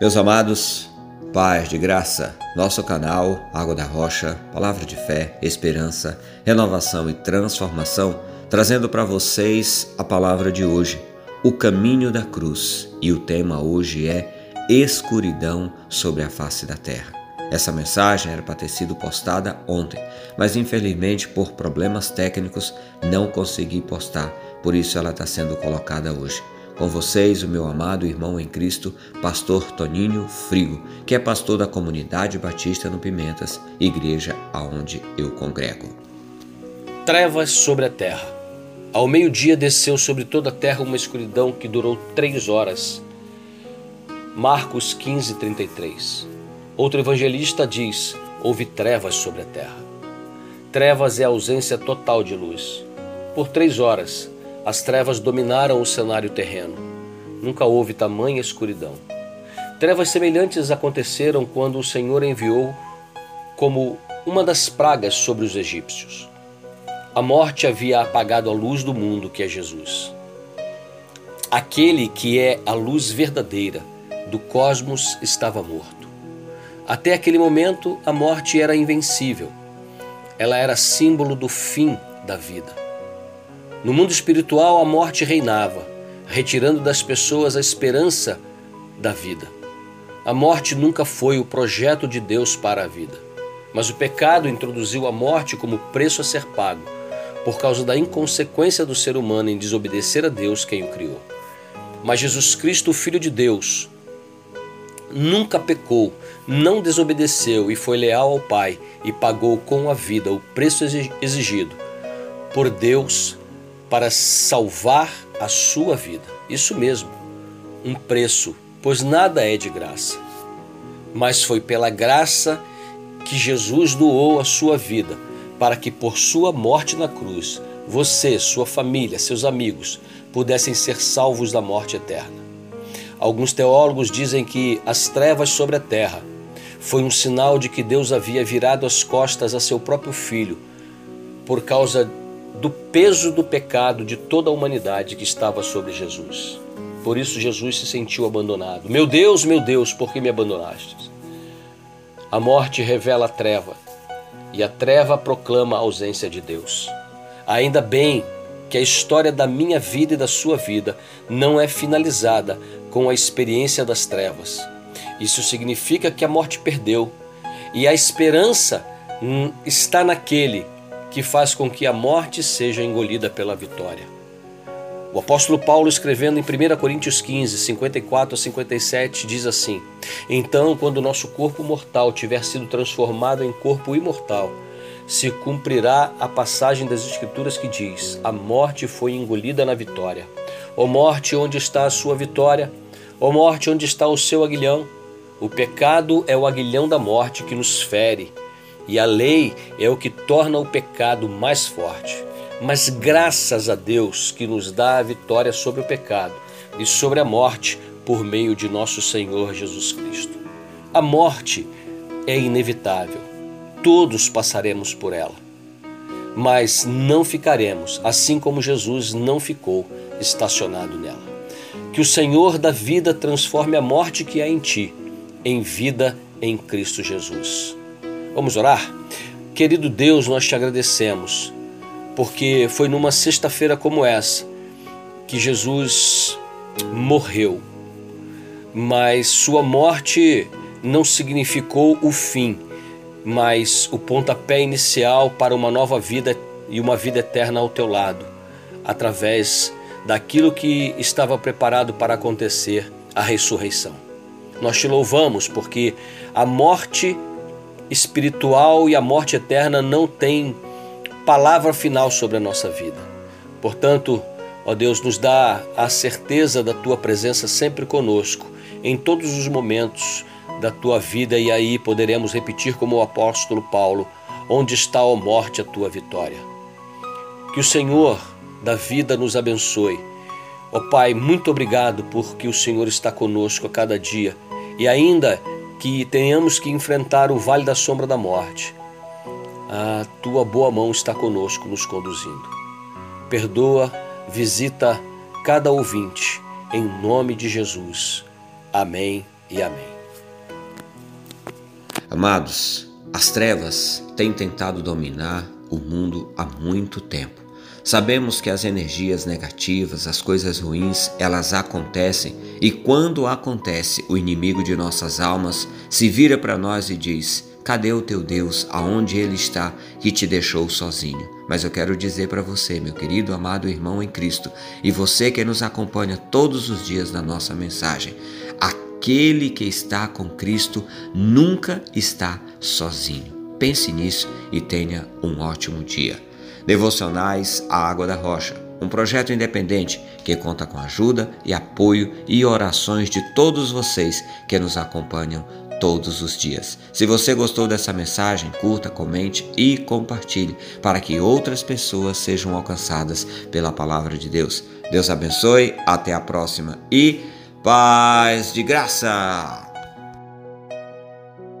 Meus amados, paz de graça, nosso canal Água da Rocha, palavra de fé, esperança, renovação e transformação, trazendo para vocês a palavra de hoje, o caminho da cruz. E o tema hoje é escuridão sobre a face da terra. Essa mensagem era para ter sido postada ontem, mas infelizmente por problemas técnicos não consegui postar, por isso ela está sendo colocada hoje. Com vocês, o meu amado irmão em Cristo, pastor Toninho Frigo, que é pastor da comunidade batista no Pimentas, igreja aonde eu congrego. Trevas sobre a terra. Ao meio-dia desceu sobre toda a terra uma escuridão que durou três horas. Marcos 15, 33. Outro evangelista diz: houve trevas sobre a terra. Trevas é a ausência total de luz. Por três horas, as trevas dominaram o cenário terreno. Nunca houve tamanha escuridão. Trevas semelhantes aconteceram quando o Senhor enviou como uma das pragas sobre os egípcios. A morte havia apagado a luz do mundo, que é Jesus. Aquele que é a luz verdadeira do cosmos estava morto. Até aquele momento, a morte era invencível. Ela era símbolo do fim da vida. No mundo espiritual, a morte reinava, retirando das pessoas a esperança da vida. A morte nunca foi o projeto de Deus para a vida, mas o pecado introduziu a morte como preço a ser pago, por causa da inconsequência do ser humano em desobedecer a Deus quem o criou. Mas Jesus Cristo, o Filho de Deus, nunca pecou, não desobedeceu e foi leal ao Pai e pagou com a vida o preço exigido por Deus para salvar a sua vida. Isso mesmo, um preço, pois nada é de graça. Mas foi pela graça que Jesus doou a sua vida, para que por sua morte na cruz, você, sua família, seus amigos pudessem ser salvos da morte eterna. Alguns teólogos dizem que as trevas sobre a terra foi um sinal de que Deus havia virado as costas a seu próprio filho por causa do peso do pecado de toda a humanidade que estava sobre Jesus. Por isso Jesus se sentiu abandonado. Meu Deus, meu Deus, por que me abandonaste? A morte revela a treva e a treva proclama a ausência de Deus. Ainda bem que a história da minha vida e da sua vida não é finalizada com a experiência das trevas. Isso significa que a morte perdeu e a esperança hum, está naquele que faz com que a morte seja engolida pela vitória. O apóstolo Paulo, escrevendo em 1 Coríntios 15, 54 a 57, diz assim: Então, quando nosso corpo mortal tiver sido transformado em corpo imortal, se cumprirá a passagem das Escrituras que diz: A morte foi engolida na vitória. Ó morte, onde está a sua vitória? Ó morte, onde está o seu aguilhão? O pecado é o aguilhão da morte que nos fere e a lei é o que torna o pecado mais forte. Mas graças a Deus que nos dá a vitória sobre o pecado e sobre a morte por meio de nosso Senhor Jesus Cristo. A morte é inevitável, todos passaremos por ela, mas não ficaremos, assim como Jesus não ficou estacionado nela. Que o Senhor da vida transforme a morte que há em ti em vida em Cristo Jesus. Vamos orar? Querido Deus, nós te agradecemos, porque foi numa sexta-feira como essa que Jesus morreu, mas sua morte não significou o fim, mas o pontapé inicial para uma nova vida e uma vida eterna ao teu lado, através daquilo que estava preparado para acontecer, a ressurreição. Nós te louvamos porque a morte espiritual e a morte eterna não tem palavra final sobre a nossa vida. Portanto, ó Deus, nos dá a certeza da tua presença sempre conosco, em todos os momentos da tua vida, e aí poderemos repetir como o apóstolo Paulo: Onde está, ó morte, a tua vitória? Que o Senhor da vida nos abençoe. Ó Pai, muito obrigado porque o Senhor está conosco a cada dia e ainda que tenhamos que enfrentar o vale da sombra da morte, a tua boa mão está conosco, nos conduzindo. Perdoa, visita cada ouvinte, em nome de Jesus. Amém e amém. Amados, as trevas têm tentado dominar o mundo há muito tempo. Sabemos que as energias negativas, as coisas ruins, elas acontecem e quando acontece, o inimigo de nossas almas se vira para nós e diz: Cadê o teu Deus? Aonde ele está que te deixou sozinho? Mas eu quero dizer para você, meu querido amado irmão em Cristo, e você que nos acompanha todos os dias na nossa mensagem, aquele que está com Cristo nunca está sozinho. Pense nisso e tenha um ótimo dia. Devocionais A Água da Rocha, um projeto independente que conta com ajuda e apoio e orações de todos vocês que nos acompanham todos os dias. Se você gostou dessa mensagem, curta, comente e compartilhe para que outras pessoas sejam alcançadas pela palavra de Deus. Deus abençoe, até a próxima e paz de graça!